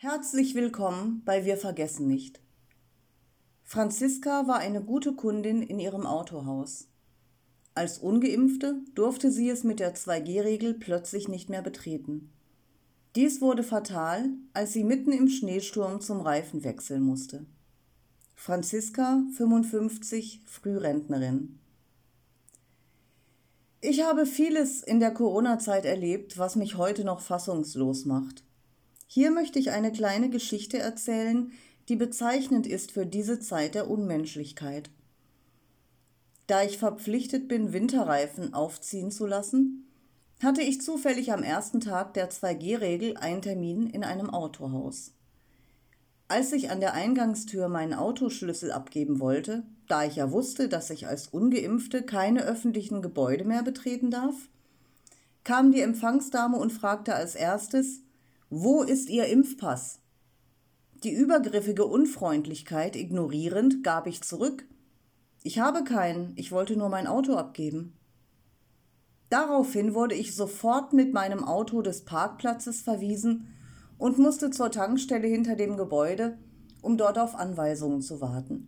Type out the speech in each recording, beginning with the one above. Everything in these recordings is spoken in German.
Herzlich willkommen bei Wir vergessen nicht. Franziska war eine gute Kundin in ihrem Autohaus. Als ungeimpfte durfte sie es mit der 2G-Regel plötzlich nicht mehr betreten. Dies wurde fatal, als sie mitten im Schneesturm zum Reifen wechseln musste. Franziska, 55, Frührentnerin. Ich habe vieles in der Corona-Zeit erlebt, was mich heute noch fassungslos macht. Hier möchte ich eine kleine Geschichte erzählen, die bezeichnend ist für diese Zeit der Unmenschlichkeit. Da ich verpflichtet bin, Winterreifen aufziehen zu lassen, hatte ich zufällig am ersten Tag der 2G-Regel einen Termin in einem Autohaus. Als ich an der Eingangstür meinen Autoschlüssel abgeben wollte, da ich ja wusste, dass ich als ungeimpfte keine öffentlichen Gebäude mehr betreten darf, kam die Empfangsdame und fragte als erstes, wo ist Ihr Impfpass? Die übergriffige Unfreundlichkeit ignorierend gab ich zurück. Ich habe keinen, ich wollte nur mein Auto abgeben. Daraufhin wurde ich sofort mit meinem Auto des Parkplatzes verwiesen und musste zur Tankstelle hinter dem Gebäude, um dort auf Anweisungen zu warten.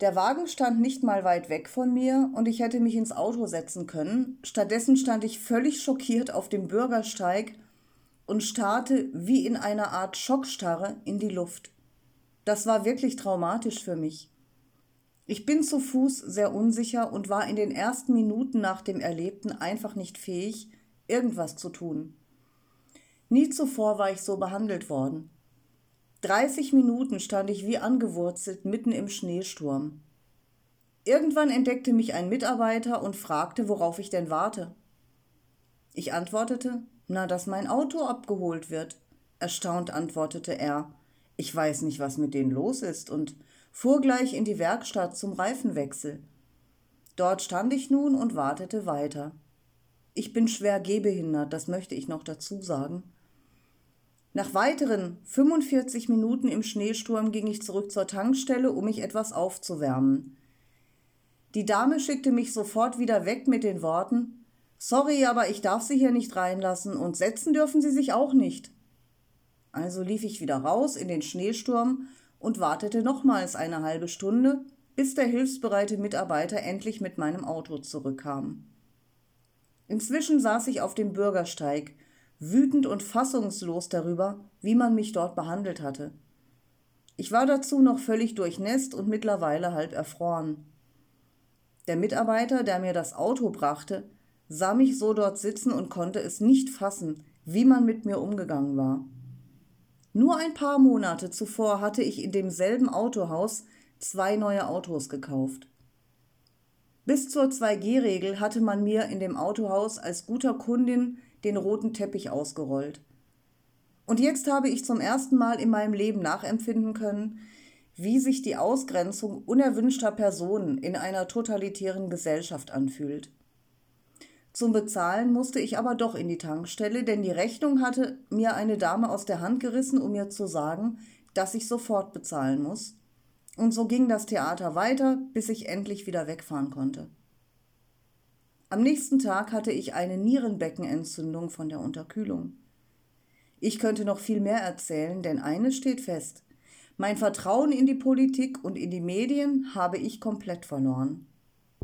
Der Wagen stand nicht mal weit weg von mir und ich hätte mich ins Auto setzen können. Stattdessen stand ich völlig schockiert auf dem Bürgersteig und starrte wie in einer Art Schockstarre in die Luft. Das war wirklich traumatisch für mich. Ich bin zu Fuß sehr unsicher und war in den ersten Minuten nach dem Erlebten einfach nicht fähig, irgendwas zu tun. Nie zuvor war ich so behandelt worden. 30 Minuten stand ich wie angewurzelt mitten im Schneesturm. Irgendwann entdeckte mich ein Mitarbeiter und fragte, worauf ich denn warte. Ich antwortete, na, dass mein Auto abgeholt wird. Erstaunt antwortete er. Ich weiß nicht, was mit denen los ist, und fuhr gleich in die Werkstatt zum Reifenwechsel. Dort stand ich nun und wartete weiter. Ich bin schwer gehbehindert, das möchte ich noch dazu sagen. Nach weiteren 45 Minuten im Schneesturm ging ich zurück zur Tankstelle, um mich etwas aufzuwärmen. Die Dame schickte mich sofort wieder weg mit den Worten Sorry, aber ich darf Sie hier nicht reinlassen und setzen dürfen Sie sich auch nicht. Also lief ich wieder raus in den Schneesturm und wartete nochmals eine halbe Stunde, bis der hilfsbereite Mitarbeiter endlich mit meinem Auto zurückkam. Inzwischen saß ich auf dem Bürgersteig, wütend und fassungslos darüber, wie man mich dort behandelt hatte. Ich war dazu noch völlig durchnässt und mittlerweile halb erfroren. Der Mitarbeiter, der mir das Auto brachte, sah mich so dort sitzen und konnte es nicht fassen, wie man mit mir umgegangen war. Nur ein paar Monate zuvor hatte ich in demselben Autohaus zwei neue Autos gekauft. Bis zur 2G-Regel hatte man mir in dem Autohaus als guter Kundin den roten Teppich ausgerollt. Und jetzt habe ich zum ersten Mal in meinem Leben nachempfinden können, wie sich die Ausgrenzung unerwünschter Personen in einer totalitären Gesellschaft anfühlt. Zum Bezahlen musste ich aber doch in die Tankstelle, denn die Rechnung hatte mir eine Dame aus der Hand gerissen, um mir zu sagen, dass ich sofort bezahlen muss. Und so ging das Theater weiter, bis ich endlich wieder wegfahren konnte. Am nächsten Tag hatte ich eine Nierenbeckenentzündung von der Unterkühlung. Ich könnte noch viel mehr erzählen, denn eines steht fest. Mein Vertrauen in die Politik und in die Medien habe ich komplett verloren.